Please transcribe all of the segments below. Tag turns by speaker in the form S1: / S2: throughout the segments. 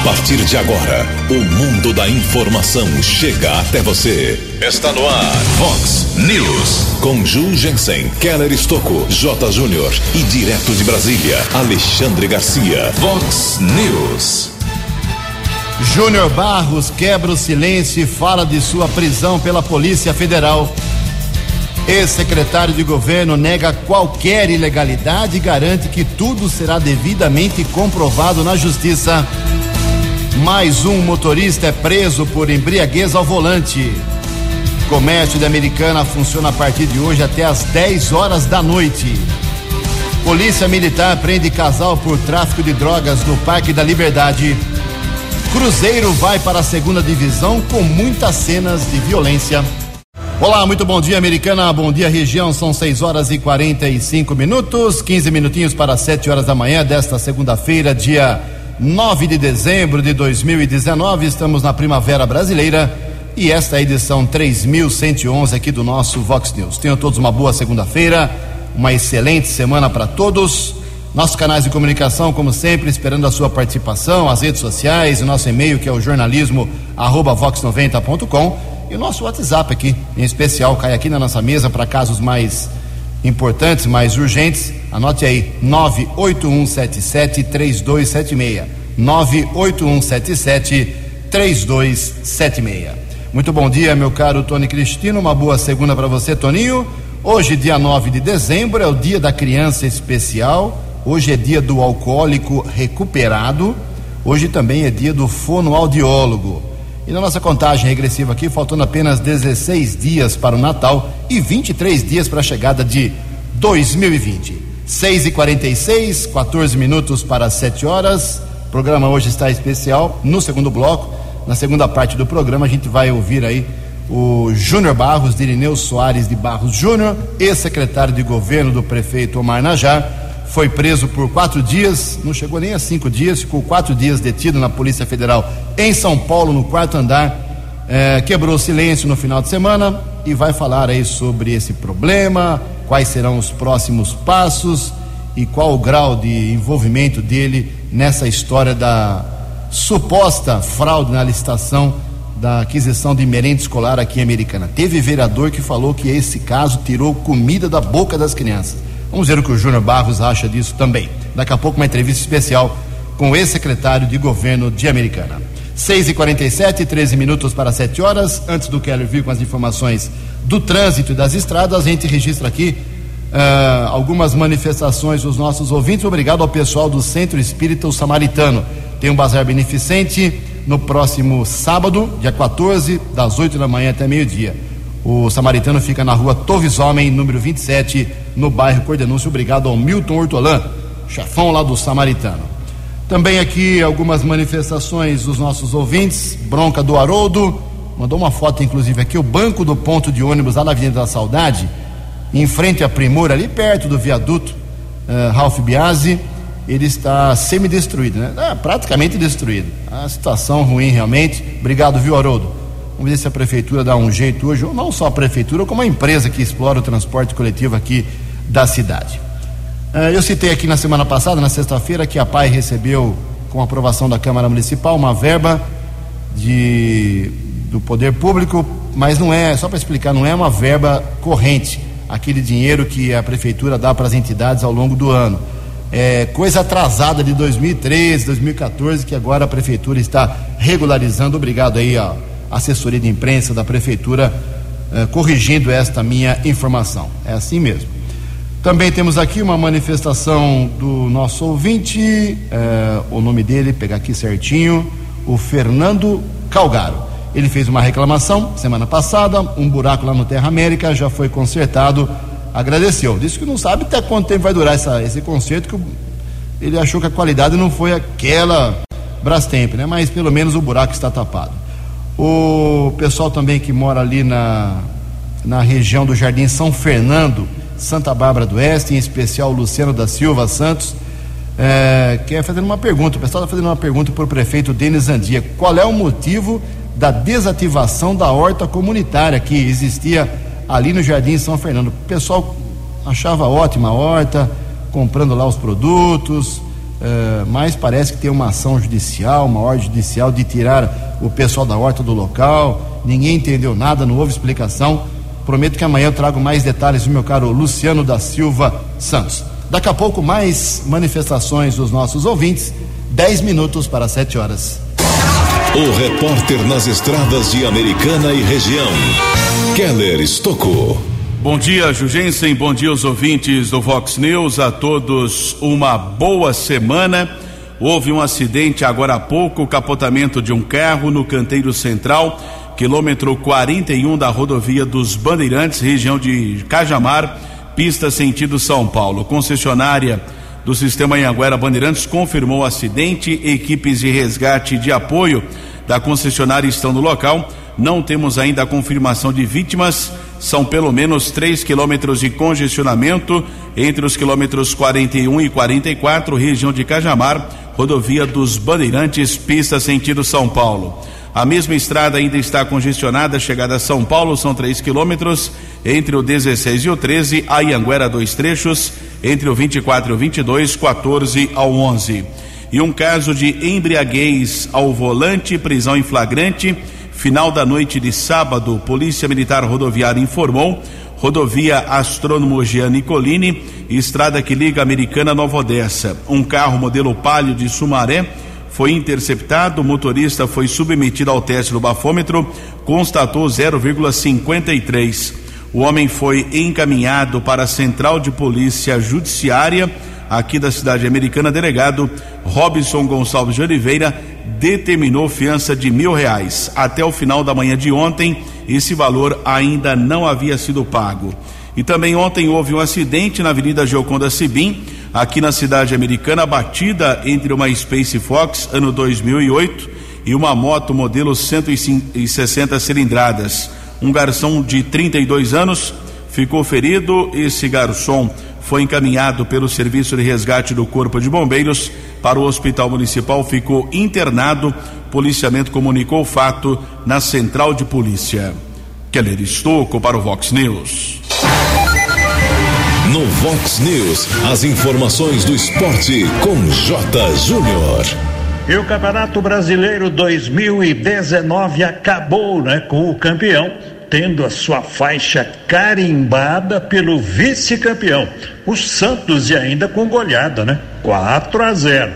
S1: A partir de agora, o mundo da informação chega até você. Está no ar, Fox News. Com Ju Jensen, Keller Estocco, J. Júnior e direto de Brasília, Alexandre Garcia. Fox News.
S2: Júnior Barros quebra o silêncio e fala de sua prisão pela Polícia Federal. Ex-secretário de governo nega qualquer ilegalidade e garante que tudo será devidamente comprovado na justiça. Mais um motorista é preso por embriaguez ao volante. Comércio de Americana funciona a partir de hoje até às 10 horas da noite. Polícia Militar prende casal por tráfico de drogas no Parque da Liberdade. Cruzeiro vai para a segunda divisão com muitas cenas de violência. Olá, muito bom dia, Americana. Bom dia, região. São 6 horas e 45 minutos, 15 minutinhos para 7 horas da manhã desta segunda-feira, dia 9 de dezembro de 2019. Estamos na Primavera Brasileira e esta é a edição 3111 aqui do nosso Vox News. Tenham todos uma boa segunda-feira, uma excelente semana para todos. Nossos canais de comunicação, como sempre, esperando a sua participação, as redes sociais, o nosso e-mail que é o jornalismo vox90.com e o nosso WhatsApp aqui, em especial, cai aqui na nossa mesa para casos mais importantes, mais urgentes. Anote aí, 981773276. 981773276. Muito bom dia, meu caro Tony Cristino. Uma boa segunda para você, Toninho. Hoje, dia 9 de dezembro, é o dia da criança especial Hoje é dia do alcoólico recuperado. Hoje também é dia do fonoaudiólogo. E na nossa contagem regressiva aqui, faltando apenas 16 dias para o Natal e 23 dias para a chegada de 2020. 6 e 46 14 minutos para 7 horas. O programa hoje está especial. No segundo bloco, na segunda parte do programa, a gente vai ouvir aí o Júnior Barros, de Irineu Soares de Barros Júnior, ex-secretário de governo do prefeito Omar Najar foi preso por quatro dias, não chegou nem a cinco dias, ficou quatro dias detido na Polícia Federal em São Paulo, no quarto andar. É, quebrou silêncio no final de semana e vai falar aí sobre esse problema, quais serão os próximos passos e qual o grau de envolvimento dele nessa história da suposta fraude na licitação da aquisição de merenda escolar aqui em Americana. Teve vereador que falou que esse caso tirou comida da boca das crianças. Vamos ver o que o Júnior Barros acha disso também. Daqui a pouco, uma entrevista especial com o ex-secretário de governo de Americana. 6 e 47 13 minutos para 7 horas. Antes do Keller vir com as informações do trânsito e das estradas, a gente registra aqui uh, algumas manifestações dos nossos ouvintes. Obrigado ao pessoal do Centro Espírita o Samaritano. Tem um bazar beneficente no próximo sábado, dia 14, das 8 da manhã até meio-dia. O Samaritano fica na rua Torres Homem, número 27, no bairro Cordenúncio. Obrigado ao Milton Hortolã, chefão lá do Samaritano. Também aqui algumas manifestações dos nossos ouvintes. Bronca do Haroldo, mandou uma foto, inclusive, aqui, o banco do ponto de ônibus lá na Avenida da Saudade, em frente à Primor, ali perto do viaduto uh, Ralph Biasi, ele está semi-destruído, né? É, praticamente destruído. A situação ruim realmente. Obrigado, viu, Haroldo? Vamos ver se a prefeitura dá um jeito hoje, ou não só a prefeitura, como a empresa que explora o transporte coletivo aqui da cidade. Uh, eu citei aqui na semana passada, na sexta-feira, que a PAI recebeu, com aprovação da Câmara Municipal, uma verba de, do poder público, mas não é, só para explicar, não é uma verba corrente, aquele dinheiro que a prefeitura dá para as entidades ao longo do ano. É coisa atrasada de 2013, 2014, que agora a prefeitura está regularizando. Obrigado aí, ó assessoria de imprensa da prefeitura eh, corrigindo esta minha informação. É assim mesmo. Também temos aqui uma manifestação do nosso ouvinte, eh, o nome dele, pegar aqui certinho, o Fernando Calgaro. Ele fez uma reclamação semana passada, um buraco lá no Terra América já foi consertado, agradeceu. Disse que não sabe até quanto tempo vai durar essa, esse conserto, que ele achou que a qualidade não foi aquela Brastemp, né? Mas pelo menos o buraco está tapado. O pessoal também que mora ali na, na região do Jardim São Fernando, Santa Bárbara do Oeste, em especial Luciano da Silva Santos, é, quer fazer uma pergunta. O pessoal está fazendo uma pergunta para o prefeito Denis Andia. Qual é o motivo da desativação da horta comunitária que existia ali no Jardim São Fernando? O pessoal achava ótima a horta, comprando lá os produtos, Uh, mas parece que tem uma ação judicial, uma ordem judicial de tirar o pessoal da horta do local. Ninguém entendeu nada, não houve explicação. Prometo que amanhã eu trago mais detalhes do meu caro Luciano da Silva Santos. Daqui a pouco, mais manifestações dos nossos ouvintes. 10 minutos para 7 horas.
S1: O repórter nas estradas de Americana e região, Keller Estocou.
S3: Bom dia, Jugensen. Bom dia aos ouvintes do Vox News. A todos uma boa semana. Houve um acidente agora há pouco, capotamento de um carro no canteiro central, quilômetro 41 da rodovia dos Bandeirantes, região de Cajamar, pista sentido São Paulo. Concessionária do sistema Anhanguera Bandeirantes confirmou o acidente. Equipes de resgate de apoio da concessionária estão no local. Não temos ainda a confirmação de vítimas. São pelo menos 3 quilômetros de congestionamento entre os quilômetros 41 e 44, região de Cajamar, rodovia dos Bandeirantes, pista sentido São Paulo. A mesma estrada ainda está congestionada, chegada a São Paulo, são 3 quilômetros, entre o 16 e o 13, a Ianguera, dois trechos, entre o 24 e o 22, 14 ao 11. E um caso de embriaguez ao volante, prisão em flagrante, final da noite de sábado, Polícia Militar Rodoviária informou, rodovia Astrônomo Jean Nicolini, estrada que liga Americana Nova Odessa. Um carro modelo Palio de Sumaré foi interceptado, o motorista foi submetido ao teste do bafômetro, constatou 0,53. O homem foi encaminhado para a Central de Polícia Judiciária aqui da cidade americana. Delegado Robson Gonçalves de Oliveira determinou fiança de mil reais. Até o final da manhã de ontem, esse valor ainda não havia sido pago. E também ontem houve um acidente na Avenida Geoconda Sibim aqui na cidade americana, batida entre uma Space Fox ano 2008 e uma moto modelo 160 cilindradas. Um garçom de 32 anos ficou ferido. Esse garçom foi encaminhado pelo Serviço de Resgate do Corpo de Bombeiros para o Hospital Municipal, ficou internado. Policiamento comunicou o fato na Central de Polícia. Keller Estocco para o Vox News.
S1: No Vox News, as informações do esporte com J. Júnior.
S4: E o Campeonato Brasileiro 2019 acabou, né, com o campeão tendo a sua faixa carimbada pelo vice-campeão, o Santos, e ainda com goleada, né? 4 a 0.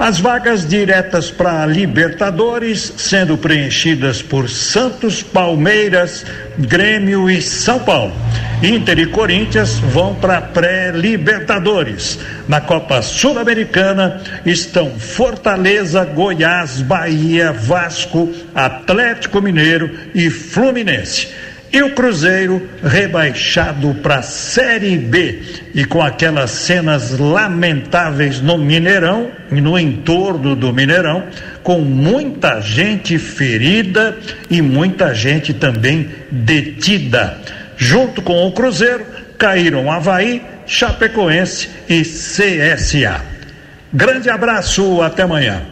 S4: As vagas diretas para Libertadores sendo preenchidas por Santos, Palmeiras, Grêmio e São Paulo. Inter e Corinthians vão para pré-Libertadores. Na Copa Sul-Americana estão Fortaleza, Goiás, Bahia, Vasco, Atlético Mineiro e Fluminense. E o Cruzeiro rebaixado para a Série B e com aquelas cenas lamentáveis no Mineirão e no entorno do Mineirão, com muita gente ferida e muita gente também detida. Junto com o Cruzeiro caíram Havaí, Chapecoense e CSA. Grande abraço, até amanhã.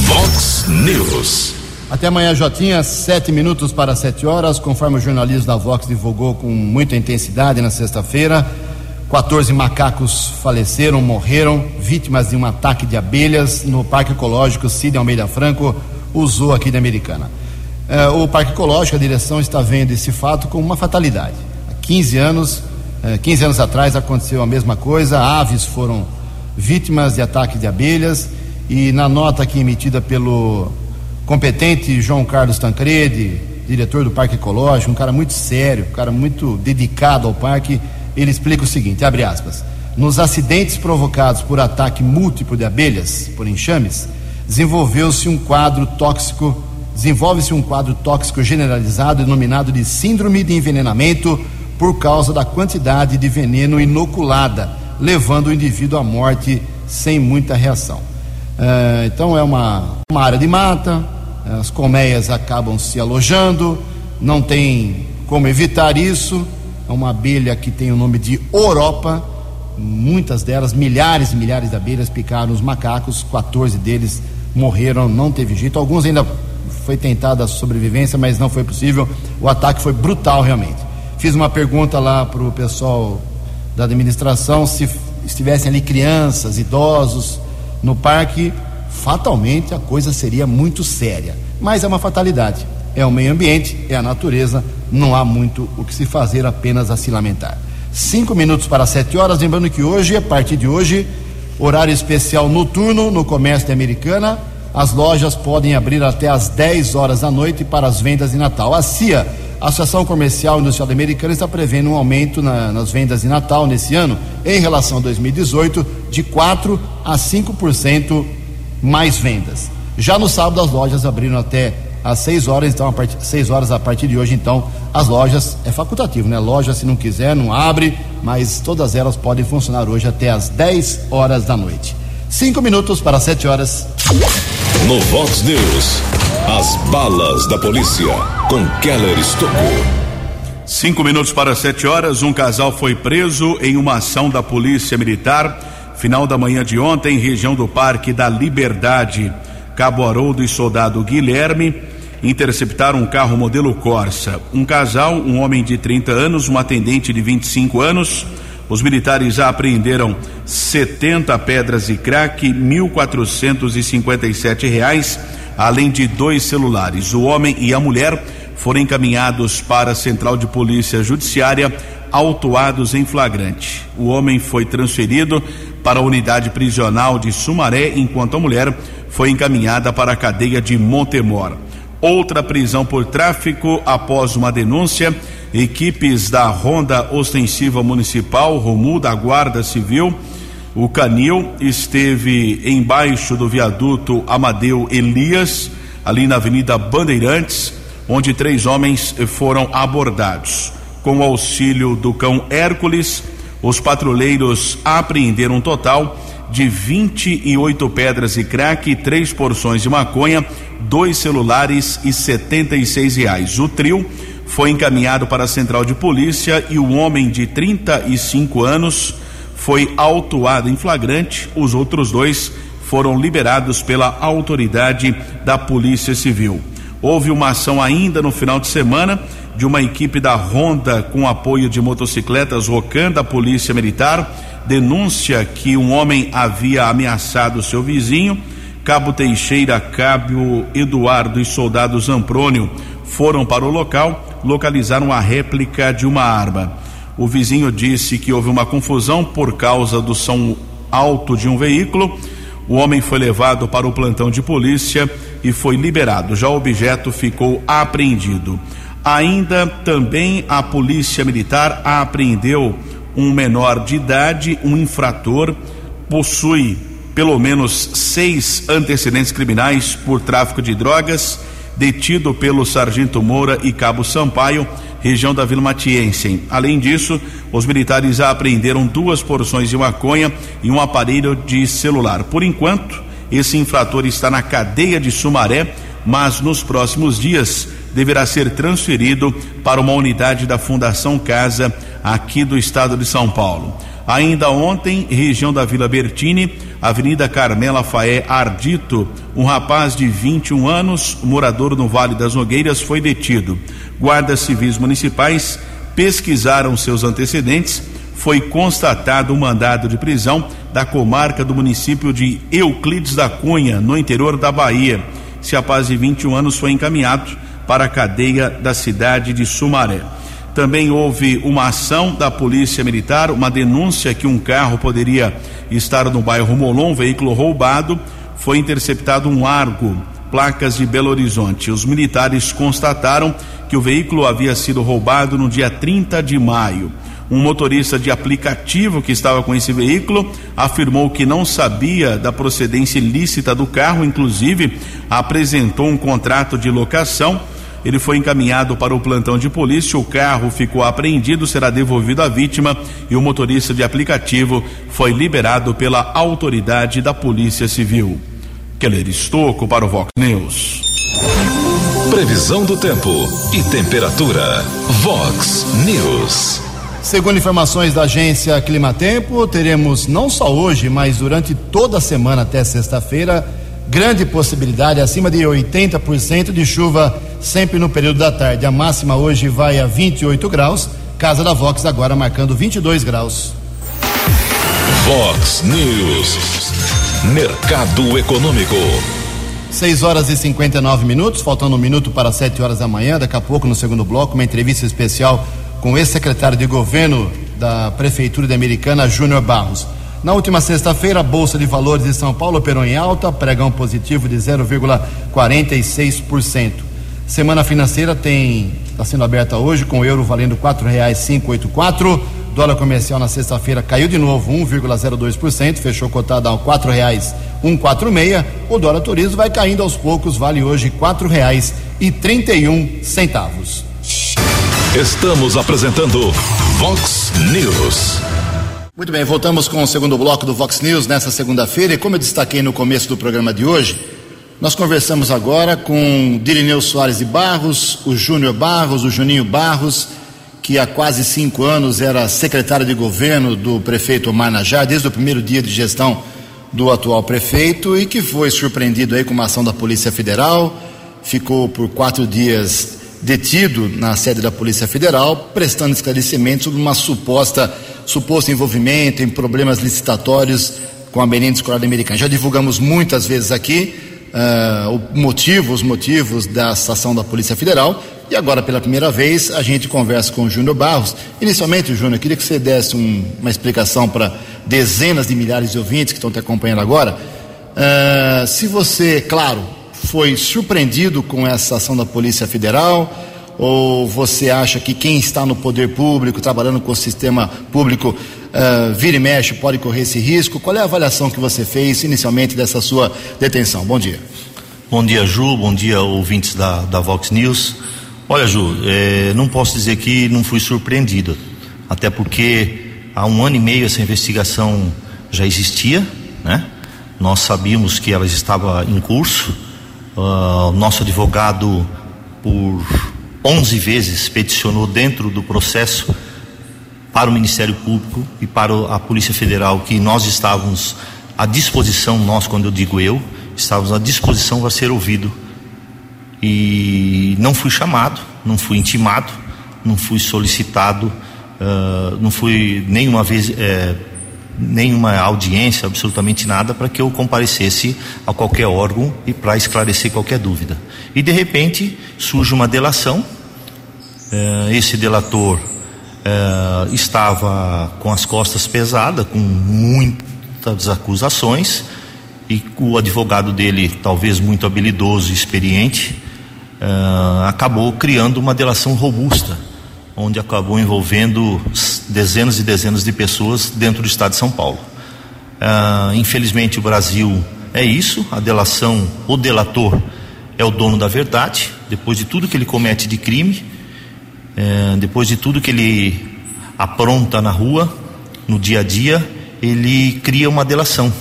S1: Vox News.
S2: Até amanhã, Jotinha, sete minutos para sete horas, conforme o jornalismo da Vox divulgou com muita intensidade na sexta-feira. 14 macacos faleceram, morreram, vítimas de um ataque de abelhas no Parque Ecológico Cid Almeida Franco, usou aqui da Americana. É, o Parque Ecológico, a direção está vendo esse fato como uma fatalidade. Há 15 anos, é, 15 anos atrás aconteceu a mesma coisa, aves foram vítimas de ataque de abelhas e na nota aqui emitida pelo competente João Carlos Tancredi, diretor do Parque Ecológico, um cara muito sério, um cara muito dedicado ao parque, ele explica o seguinte, abre aspas, nos acidentes provocados por ataque múltiplo de abelhas, por enxames, desenvolveu-se um quadro tóxico, desenvolve-se um quadro tóxico generalizado denominado de síndrome de envenenamento por causa da quantidade de veneno inoculada, levando o indivíduo à morte sem muita reação. É, então é uma, uma área de mata, as colmeias acabam se alojando, não tem como evitar isso. É uma abelha que tem o nome de Europa, muitas delas, milhares e milhares de abelhas picaram os macacos, 14 deles morreram, não teve jeito. Alguns ainda foi tentada a sobrevivência, mas não foi possível. O ataque foi brutal realmente. Fiz uma pergunta lá para o pessoal da administração se estivessem ali crianças, idosos, no parque, fatalmente a coisa seria muito séria. Mas é uma fatalidade. É o meio ambiente, é a natureza, não há muito o que se fazer, apenas a se lamentar. Cinco minutos para sete horas, lembrando que hoje, a partir de hoje, horário especial noturno no comércio de Americana. As lojas podem abrir até às 10 horas da noite para as vendas de Natal. A CIA, a Associação Comercial Industrial Americana, está prevendo um aumento na, nas vendas de Natal nesse ano, em relação a 2018, de 4 a 5% mais vendas. Já no sábado, as lojas abriram até às 6 horas, então a partir 6 horas a partir de hoje, então as lojas é facultativo, né? Loja se não quiser não abre, mas todas elas podem funcionar hoje até às 10 horas da noite. Cinco minutos para 7 horas.
S1: No Vox News, as balas da polícia com Keller Estocou.
S3: Cinco minutos para sete horas, um casal foi preso em uma ação da Polícia Militar, final da manhã de ontem, região do Parque da Liberdade. Cabo Haroldo e soldado Guilherme interceptaram um carro modelo Corsa. Um casal, um homem de 30 anos, uma atendente de 25 anos. Os militares apreenderam 70 pedras de crack, 1.457 reais, além de dois celulares. O homem e a mulher foram encaminhados para a Central de Polícia Judiciária, autuados em flagrante. O homem foi transferido para a unidade prisional de Sumaré, enquanto a mulher foi encaminhada para a cadeia de Montemor. Outra prisão por tráfico após uma denúncia. Equipes da Ronda Ostensiva Municipal, Romu da Guarda Civil, o Canil esteve embaixo do viaduto Amadeu Elias, ali na Avenida Bandeirantes, onde três homens foram abordados. Com o auxílio do cão Hércules, os patrulheiros apreenderam um total de 28 pedras de crack, três porções de maconha, dois celulares e 76 reais. O trio foi encaminhado para a central de polícia e o homem de 35 anos foi autuado em flagrante. Os outros dois foram liberados pela autoridade da Polícia Civil. Houve uma ação ainda no final de semana de uma equipe da Honda com apoio de motocicletas Rocan da Polícia Militar, denúncia que um homem havia ameaçado seu vizinho. Cabo Teixeira, Cabo Eduardo e soldado Zamprônio foram para o local, localizaram a réplica de uma arma. O vizinho disse que houve uma confusão por causa do som alto de um veículo. O homem foi levado para o plantão de polícia e foi liberado. Já o objeto ficou apreendido. Ainda também a Polícia Militar apreendeu um menor de idade, um infrator, possui pelo menos seis antecedentes criminais por tráfico de drogas, detido pelo Sargento Moura e Cabo Sampaio, região da Vila Matiense. Além disso, os militares apreenderam duas porções de maconha e um aparelho de celular. Por enquanto, esse infrator está na cadeia de Sumaré, mas nos próximos dias deverá ser transferido para uma unidade da Fundação Casa aqui do estado de São Paulo. Ainda ontem, região da Vila Bertini, Avenida Carmela Faé Ardito, um rapaz de 21 anos, morador no Vale das Nogueiras, foi detido. Guardas civis municipais pesquisaram seus antecedentes. Foi constatado um mandado de prisão da comarca do município de Euclides da Cunha, no interior da Bahia. Esse rapaz de 21 anos foi encaminhado para a cadeia da cidade de Sumaré. Também houve uma ação da Polícia Militar, uma denúncia que um carro poderia estar no bairro Molon, um veículo roubado. Foi interceptado um Argo, placas de Belo Horizonte. Os militares constataram que o veículo havia sido roubado no dia 30 de maio. Um motorista de aplicativo que estava com esse veículo afirmou que não sabia da procedência ilícita do carro, inclusive apresentou um contrato de locação ele foi encaminhado para o plantão de polícia, o carro ficou apreendido, será devolvido à vítima e o motorista de aplicativo foi liberado pela autoridade da Polícia Civil. Keller Estocco para o Vox News.
S1: Previsão do tempo e temperatura. Vox News.
S2: Segundo informações da agência Climatempo, teremos não só hoje, mas durante toda a semana até sexta-feira grande possibilidade, acima de 80% de chuva sempre no período da tarde. A máxima hoje vai a 28 graus. Casa da Vox agora marcando 22 graus.
S1: Vox News. Mercado Econômico.
S2: 6 horas e 59 minutos, faltando um minuto para 7 horas da manhã. Daqui a pouco, no segundo bloco, uma entrevista especial com o ex-secretário de governo da Prefeitura de Americana, Júnior Barros. Na última sexta-feira, a Bolsa de Valores de São Paulo operou em alta, pregão positivo de 0,46%. Semana financeira tem está sendo aberta hoje com o euro valendo quatro reais cinco oito quatro. Dólar comercial na sexta-feira caiu de novo 1,02%, fechou cotado a quatro reais um quatro meia. O dólar turismo vai caindo aos poucos, vale hoje quatro reais e trinta e um centavos.
S1: Estamos apresentando Vox News.
S2: Muito bem, voltamos com o segundo bloco do Vox News nessa segunda-feira. E como eu destaquei no começo do programa de hoje, nós conversamos agora com Dirineu Soares de Barros, o Júnior Barros, o Juninho Barros, que há quase cinco anos era secretário de governo do prefeito Omar Najar, desde o primeiro dia de gestão do atual prefeito e que foi surpreendido aí com uma ação da Polícia Federal, ficou por quatro dias detido na sede da Polícia Federal, prestando esclarecimentos sobre uma suposta suposto envolvimento em problemas licitatórios com a merenda escolar americana. Já divulgamos muitas vezes aqui uh, o motivo, os motivos dessa ação da Polícia Federal. E agora, pela primeira vez, a gente conversa com o Júnior Barros. Inicialmente, Júnior, queria que você desse um, uma explicação para dezenas de milhares de ouvintes que estão te acompanhando agora. Uh, se você, claro, foi surpreendido com essa ação da Polícia Federal, ou você acha que quem está no poder público, trabalhando com o sistema público, uh, vira e mexe, pode correr esse risco? Qual é a avaliação que você fez inicialmente dessa sua detenção? Bom dia.
S5: Bom dia, Ju. Bom dia, ouvintes da, da Vox News. Olha, Ju, é, não posso dizer que não fui surpreendido, até porque há um ano e meio essa investigação já existia, né? Nós sabíamos que ela estava em curso. Uh, nosso advogado, por 11 vezes peticionou dentro do processo para o Ministério Público e para a Polícia Federal que nós estávamos à disposição, nós, quando eu digo eu, estávamos à disposição para ser ouvido. E não fui chamado, não fui intimado, não fui solicitado, uh, não fui nenhuma vez. Uh, nenhuma audiência, absolutamente nada, para que eu comparecesse a qualquer órgão e para esclarecer qualquer dúvida. E de repente surge uma delação. Eh, esse delator eh, estava com as costas pesadas, com muitas acusações, e o advogado dele, talvez muito habilidoso e experiente, eh, acabou criando uma delação robusta onde acabou envolvendo dezenas e dezenas de pessoas dentro do estado de São Paulo. Ah, infelizmente o Brasil é isso, a delação, o delator é o dono da verdade, depois de tudo que ele comete de crime, é, depois de tudo que ele apronta na rua, no dia a dia, ele cria uma delação.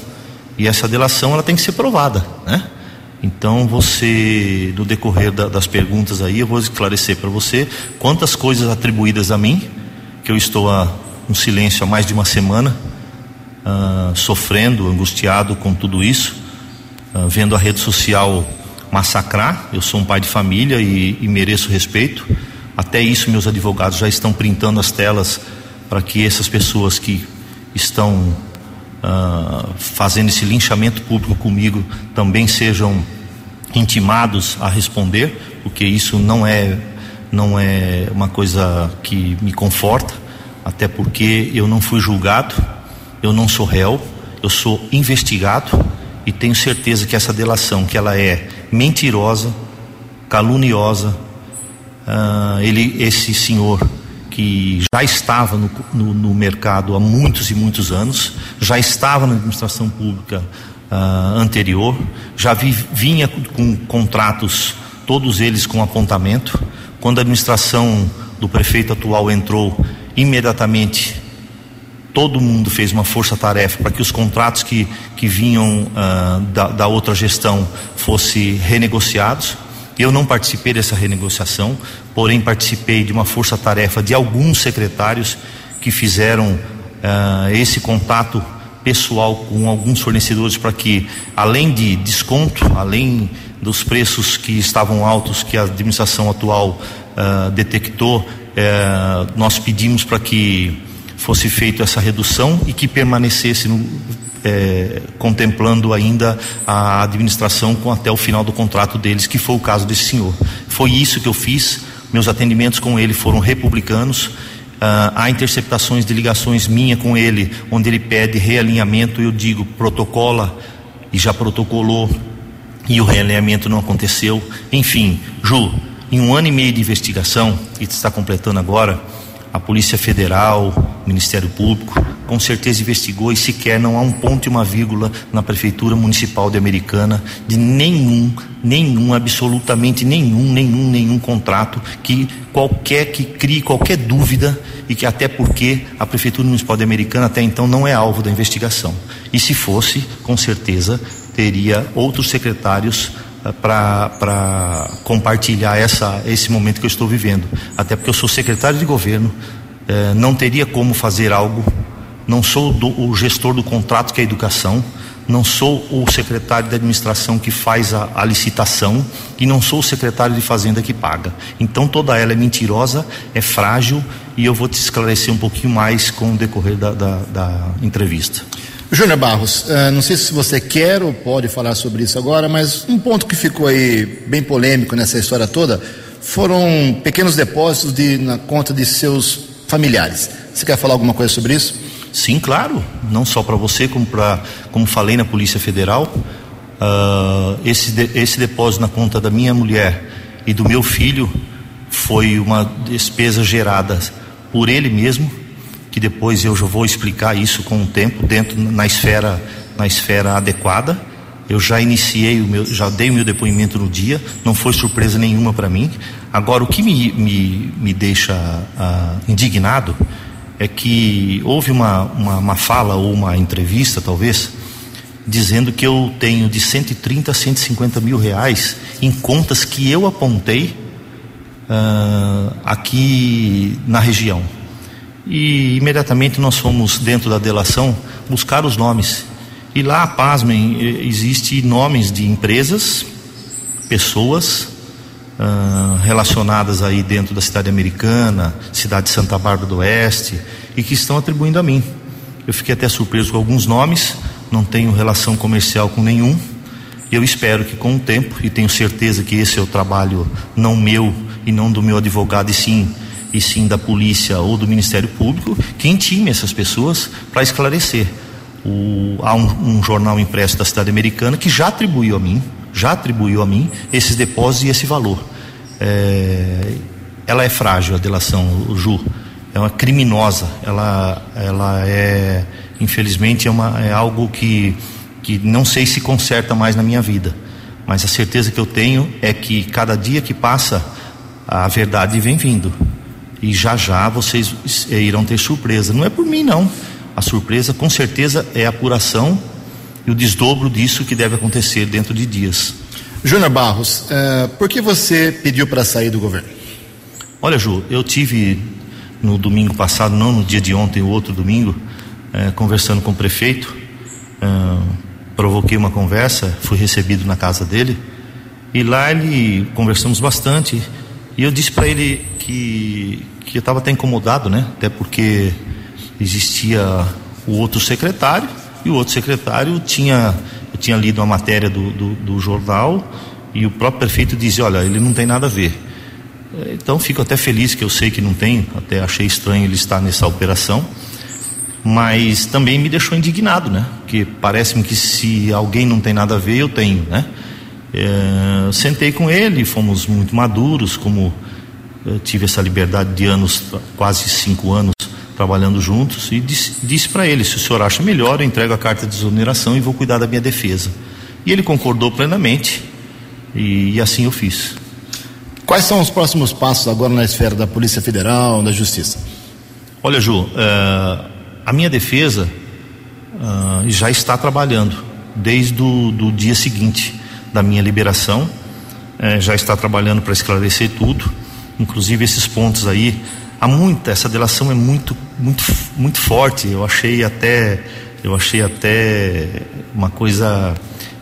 S5: E essa delação ela tem que ser provada, né? Então você, no decorrer da, das perguntas aí, eu vou esclarecer para você quantas coisas atribuídas a mim, que eu estou a um silêncio há mais de uma semana, uh, sofrendo, angustiado com tudo isso, uh, vendo a rede social massacrar. Eu sou um pai de família e, e mereço respeito. Até isso, meus advogados já estão printando as telas para que essas pessoas que estão uh, fazendo esse linchamento público comigo também sejam intimados a responder, porque isso não é não é uma coisa que me conforta, até porque eu não fui julgado, eu não sou réu, eu sou investigado e tenho certeza que essa delação, que ela é mentirosa, caluniosa, uh, ele, esse senhor que já estava no, no, no, mercado há muitos e muitos anos, já estava na administração pública uh, anterior, já vi, vinha com contratos, todos eles com apontamento. Quando a administração do prefeito atual entrou, imediatamente todo mundo fez uma força-tarefa para que os contratos que, que vinham uh, da, da outra gestão fossem renegociados. Eu não participei dessa renegociação, porém participei de uma força-tarefa de alguns secretários que fizeram uh, esse contato pessoal com alguns fornecedores para que, além de desconto, além dos preços que estavam altos que a administração atual uh, detectou, uh, nós pedimos para que fosse feita essa redução e que permanecesse no, é, contemplando ainda a administração com até o final do contrato deles, que foi o caso desse senhor. Foi isso que eu fiz. Meus atendimentos com ele foram republicanos. Uh, há interceptações de ligações minha com ele, onde ele pede realinhamento. Eu digo protocola e já protocolou e o realinhamento não aconteceu. Enfim, Ju, em um ano e meio de investigação que está completando agora, a Polícia Federal, o Ministério Público, com certeza investigou e sequer não há um ponto e uma vírgula na Prefeitura Municipal de Americana de nenhum, nenhum, absolutamente nenhum, nenhum, nenhum contrato que qualquer que crie qualquer dúvida e que até porque a Prefeitura Municipal de Americana até então não é alvo da investigação. E se fosse, com certeza teria outros secretários para compartilhar essa, esse momento que eu estou vivendo. Até porque eu sou secretário de governo, eh, não teria como fazer algo, não sou do, o gestor do contrato que é a educação, não sou o secretário de administração que faz a, a, licitação e não sou o secretário de fazenda que paga. Então toda ela é mentirosa, é frágil e eu vou te esclarecer um pouquinho mais com o decorrer da, da, da entrevista.
S2: Júnior Barros, uh, não sei se você quer ou pode falar sobre isso agora, mas um ponto que ficou aí bem polêmico nessa história toda foram pequenos depósitos de, na conta de seus familiares. Você quer falar alguma coisa sobre isso?
S5: Sim, claro. Não só para você, como para, como falei na Polícia Federal, uh, esse de, esse depósito na conta da minha mulher e do meu filho foi uma despesa gerada por ele mesmo que depois eu já vou explicar isso com o tempo dentro na esfera na esfera adequada. Eu já iniciei o meu, já dei o meu depoimento no dia, não foi surpresa nenhuma para mim. Agora o que me, me, me deixa uh, indignado é que houve uma, uma, uma fala ou uma entrevista talvez dizendo que eu tenho de 130 a 150 mil reais em contas que eu apontei uh, aqui na região. E imediatamente nós fomos dentro da delação buscar os nomes. E lá, pasmem, existe nomes de empresas, pessoas uh, relacionadas aí dentro da cidade americana, cidade de Santa Bárbara do Oeste, e que estão atribuindo a mim. Eu fiquei até surpreso com alguns nomes, não tenho relação comercial com nenhum. Eu espero que com o tempo, e tenho certeza que esse é o trabalho não meu e não do meu advogado, e sim e sim da polícia ou do Ministério Público, que intime essas pessoas para esclarecer. O, há um, um, jornal impresso da cidade americana que já atribuiu a mim, já atribuiu a mim esses depósitos e esse valor. É, ela é frágil, a delação, o Ju, é uma criminosa, ela, ela é, infelizmente, é, uma, é algo que, que não sei se conserta mais na minha vida, mas a certeza que eu tenho é que cada dia que passa, a verdade vem vindo e já já vocês eh, irão ter surpresa. Não é por mim, não. A surpresa, com certeza, é a apuração e o desdobro disso que deve acontecer dentro de dias.
S2: Júnior Barros, uh, por que você pediu para sair do governo?
S5: Olha, Ju, eu tive no domingo passado, não no dia de ontem, o outro domingo, uh, conversando com o prefeito. Provoquei uma conversa, fui recebido na casa dele e lá ele conversamos bastante. E eu disse para ele que, que estava até incomodado, né? Até porque existia o outro secretário e o outro secretário tinha eu tinha lido uma matéria do, do, do jornal e o próprio prefeito dizia, olha, ele não tem nada a ver. Então fico até feliz que eu sei que não tem, até achei estranho ele estar nessa operação, mas também me deixou indignado, né? Porque parece-me que se alguém não tem nada a ver, eu tenho, né? É, sentei com ele, fomos muito maduros, como eu tive essa liberdade de anos, quase cinco anos, trabalhando juntos, e disse, disse para ele: se o senhor acha melhor, eu entrego a carta de exoneração e vou cuidar da minha defesa. E ele concordou plenamente, e, e assim eu fiz.
S2: Quais são os próximos passos agora na esfera da Polícia Federal, da Justiça?
S5: Olha, Ju, uh, a minha defesa uh, já está trabalhando desde o do dia seguinte da minha liberação, uh, já está trabalhando para esclarecer tudo inclusive esses pontos aí. Há muita, essa delação é muito, muito, muito forte. Eu achei até, eu achei até uma coisa,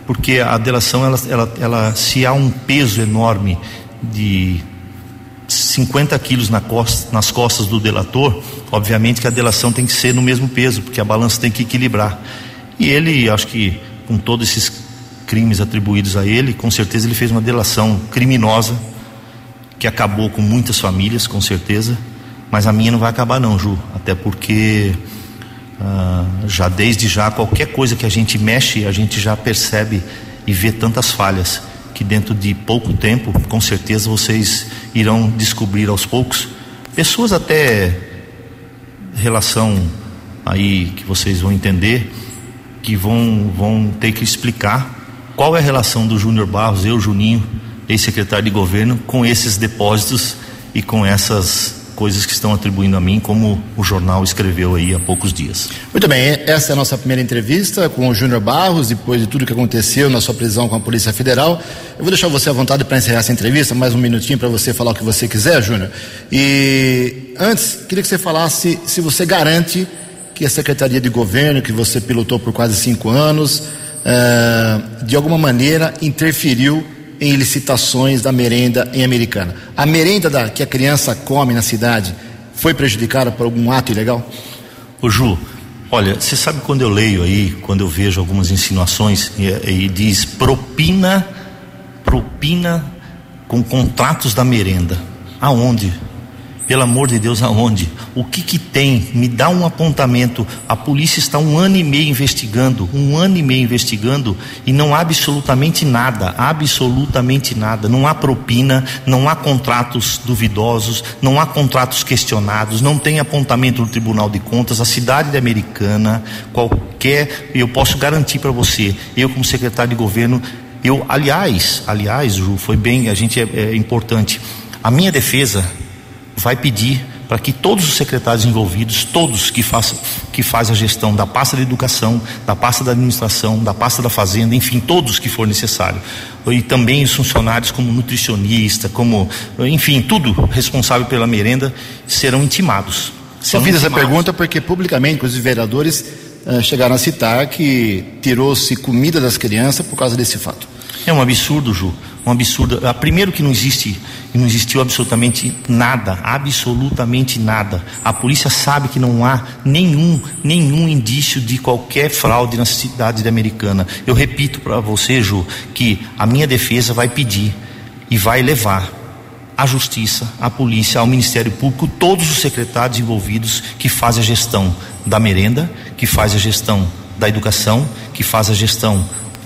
S5: porque a delação ela, ela, ela se há um peso enorme de 50 quilos na costa, nas costas do delator, obviamente que a delação tem que ser no mesmo peso, porque a balança tem que equilibrar. E ele, acho que com todos esses crimes atribuídos a ele, com certeza ele fez uma delação criminosa que acabou com muitas famílias, com certeza. Mas a minha não vai acabar não, Ju, até porque ah, já desde já qualquer coisa que a gente mexe, a gente já percebe e vê tantas falhas que dentro de pouco tempo, com certeza vocês irão descobrir aos poucos pessoas até relação aí que vocês vão entender que vão vão ter que explicar qual é a relação do Júnior Barros, eu Juninho, ex-secretário de governo, com esses depósitos e com essas coisas que estão atribuindo a mim, como o jornal escreveu aí há poucos dias.
S2: Muito bem, essa é a nossa primeira entrevista com o Júnior Barros, depois de tudo que aconteceu na sua prisão com a Polícia Federal. Eu vou deixar você à vontade para encerrar essa entrevista, mais um minutinho para você falar o que você quiser, Júnior. E antes, queria que você falasse se você garante que a Secretaria de Governo, que você pilotou por quase cinco anos, eh, de alguma maneira interferiu em licitações da merenda em Americana. A merenda da, que a criança come na cidade foi prejudicada por algum ato ilegal?
S5: Ô Ju, olha, você sabe quando eu leio aí, quando eu vejo algumas insinuações e, e diz propina, propina com contratos da merenda. Aonde? Pelo amor de Deus, aonde? O que que tem? Me dá um apontamento. A polícia está um ano e meio investigando, um ano e meio investigando e não há absolutamente nada, absolutamente nada. Não há propina, não há contratos duvidosos, não há contratos questionados, não tem apontamento do Tribunal de Contas. A cidade americana, qualquer, eu posso garantir para você, eu como secretário de governo, eu, aliás, aliás, Ju, foi bem, a gente é, é importante. A minha defesa vai pedir para que todos os secretários envolvidos, todos que façam que faz a gestão da pasta da educação, da pasta da administração, da pasta da fazenda, enfim, todos que for necessário, e também os funcionários como nutricionista, como, enfim, tudo responsável pela merenda serão intimados.
S2: Só fiz essa pergunta porque publicamente os vereadores uh, chegaram a citar que tirou-se comida das crianças por causa desse fato.
S5: É um absurdo, Ju um absurdo. Ah, primeiro que não existe, não existiu absolutamente nada, absolutamente nada. A polícia sabe que não há nenhum, nenhum indício de qualquer fraude na cidade americana. Eu repito para você, Ju, que a minha defesa vai pedir e vai levar à justiça, à polícia, ao Ministério Público, todos os secretários envolvidos que fazem a gestão da merenda, que faz a gestão da educação, que faz a gestão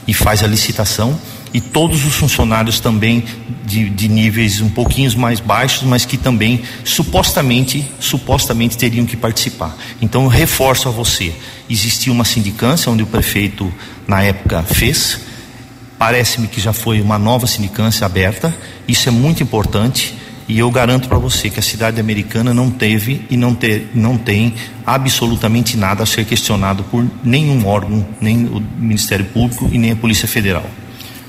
S5: e faz a licitação e todos os funcionários também de, de, níveis um pouquinho mais baixos, mas que também supostamente, supostamente teriam que participar. Então eu reforço a você, existia uma sindicância onde o prefeito na época fez, parece-me que já foi uma nova sindicância aberta, isso é muito importante. E eu garanto para você que a cidade americana não teve e não, ter, não tem absolutamente nada a ser questionado por nenhum órgão, nem o Ministério Público e nem a Polícia Federal.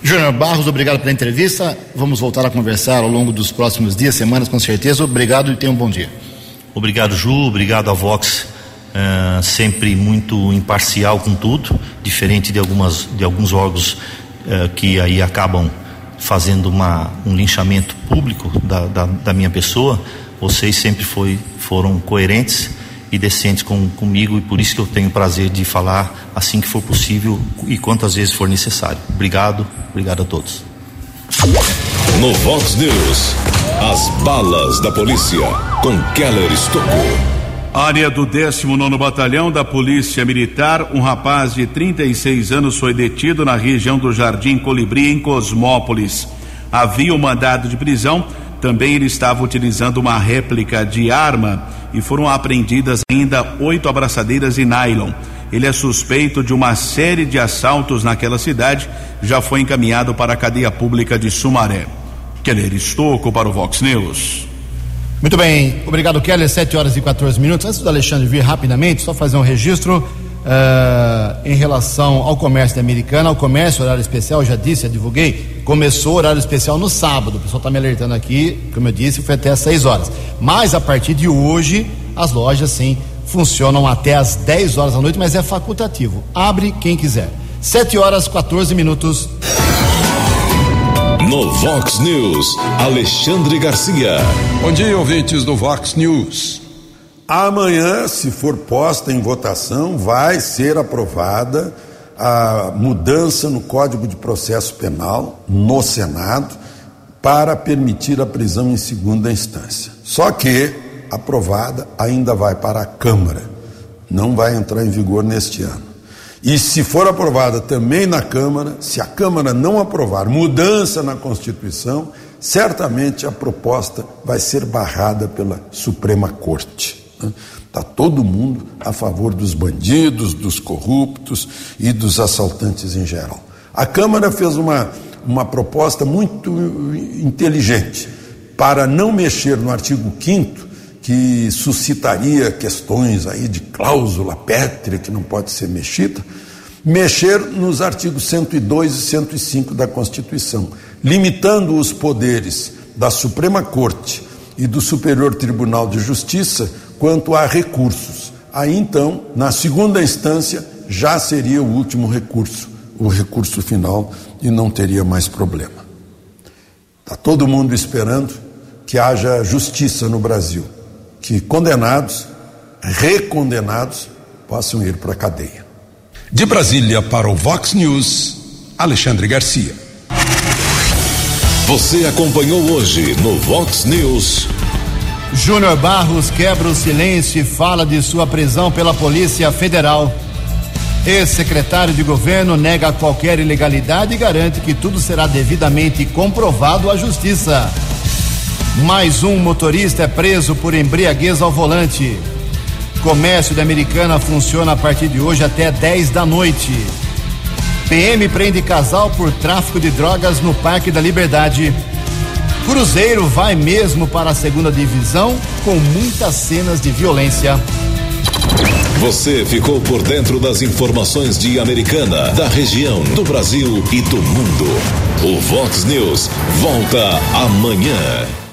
S2: Júnior Barros, obrigado pela entrevista. Vamos voltar a conversar ao longo dos próximos dias, semanas, com certeza. Obrigado e tenha um bom dia.
S5: Obrigado, Ju. Obrigado a Vox, uh, sempre muito imparcial com tudo, diferente de, algumas, de alguns órgãos uh, que aí acabam fazendo uma, um linchamento público da, da, da minha pessoa. Vocês sempre foi, foram coerentes e decentes com, comigo e por isso que eu tenho prazer de falar assim que for possível e quantas vezes for necessário. Obrigado, obrigado a todos.
S1: No Vox News, as balas da polícia com Keller Estocou.
S3: Área do 19 Batalhão da Polícia Militar, um rapaz de 36 anos foi detido na região do Jardim Colibri, em Cosmópolis. Havia um mandado de prisão, também ele estava utilizando uma réplica de arma e foram apreendidas ainda oito abraçadeiras de nylon. Ele é suspeito de uma série de assaltos naquela cidade, já foi encaminhado para a cadeia pública de Sumaré. Keller Estocco para o Vox News.
S2: Muito bem, obrigado Keller, 7 horas e 14 minutos. Antes do Alexandre vir rapidamente, só fazer um registro uh, em relação ao comércio da Americana. O comércio, horário especial, já disse, já divulguei, começou horário especial no sábado. O pessoal está me alertando aqui, como eu disse, foi até às 6 horas. Mas a partir de hoje, as lojas sim funcionam até às 10 horas da noite, mas é facultativo. Abre quem quiser. 7 horas 14 minutos.
S1: No Vox News, Alexandre Garcia.
S6: Bom dia, ouvintes do Vox News.
S7: Amanhã, se for posta em votação, vai ser aprovada a mudança no Código de Processo Penal no Senado para permitir a prisão em segunda instância. Só que, aprovada, ainda vai para a Câmara, não vai entrar em vigor neste ano. E se for aprovada também na Câmara, se a Câmara não aprovar mudança na Constituição, certamente a proposta vai ser barrada pela Suprema Corte. Está né? todo mundo a favor dos bandidos, dos corruptos e dos assaltantes em geral. A Câmara fez uma, uma proposta muito inteligente para não mexer no artigo 5 que suscitaria questões aí de cláusula pétrea que não pode ser mexida, mexer nos artigos 102 e 105 da Constituição, limitando os poderes da Suprema Corte e do Superior Tribunal de Justiça quanto a recursos. Aí então, na segunda instância, já seria o último recurso, o recurso final, e não teria mais problema. Está todo mundo esperando que haja justiça no Brasil, que condenados, recondenados, possam ir para a cadeia.
S6: De Brasília para o Vox News, Alexandre Garcia.
S1: Você acompanhou hoje no Vox News.
S2: Júnior Barros quebra o silêncio e fala de sua prisão pela Polícia Federal. Ex-secretário de governo nega qualquer ilegalidade e garante que tudo será devidamente comprovado à justiça. Mais um motorista é preso por embriaguez ao volante. Comércio da Americana funciona a partir de hoje até 10 da noite. PM prende casal por tráfico de drogas no Parque da Liberdade. Cruzeiro vai mesmo para a segunda divisão com muitas cenas de violência.
S1: Você ficou por dentro das informações de Americana, da região, do Brasil e do mundo. O Vox News volta amanhã.